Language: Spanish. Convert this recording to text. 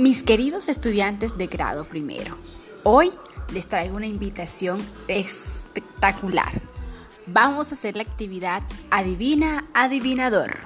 Mis queridos estudiantes de grado primero, hoy les traigo una invitación espectacular. Vamos a hacer la actividad Adivina Adivinador.